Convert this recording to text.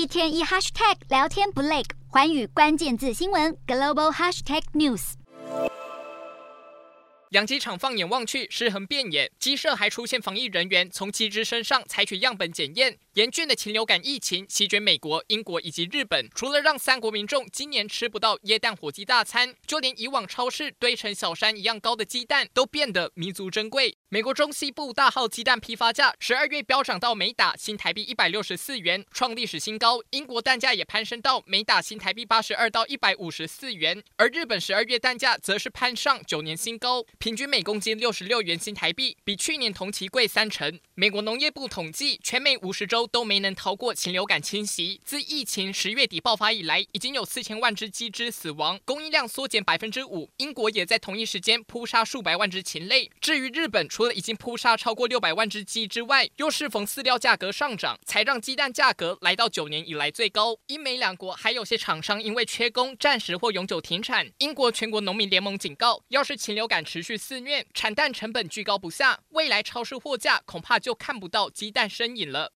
一天一 hashtag 聊天不累，环宇关键字新闻 global hashtag news。养鸡场放眼望去，尸横遍野，鸡舍还出现防疫人员从鸡只身上采取样本检验。严峻的禽流感疫情席卷美国、英国以及日本，除了让三国民众今年吃不到耶诞火鸡大餐，就连以往超市堆成小山一样高的鸡蛋都变得弥足珍贵。美国中西部大号鸡蛋批发价十二月飙涨到每打新台币一百六十四元，创历史新高。英国蛋价也攀升到每打新台币八十二到一百五十四元，而日本十二月蛋价则是攀上九年新高，平均每公斤六十六元新台币，比去年同期贵三成。美国农业部统计，全美五十都没能逃过禽流感侵袭。自疫情十月底爆发以来，已经有四千万只鸡只死亡，供应量缩减百分之五。英国也在同一时间扑杀数百万只禽类。至于日本，除了已经扑杀超过六百万只鸡之外，又适逢饲料价格上涨，才让鸡蛋价格来到九年以来最高。英美两国还有些厂商因为缺工，暂时或永久停产。英国全国农民联盟警告，要是禽流感持续肆虐，产蛋成本居高不下，未来超市货架恐怕就看不到鸡蛋身影了。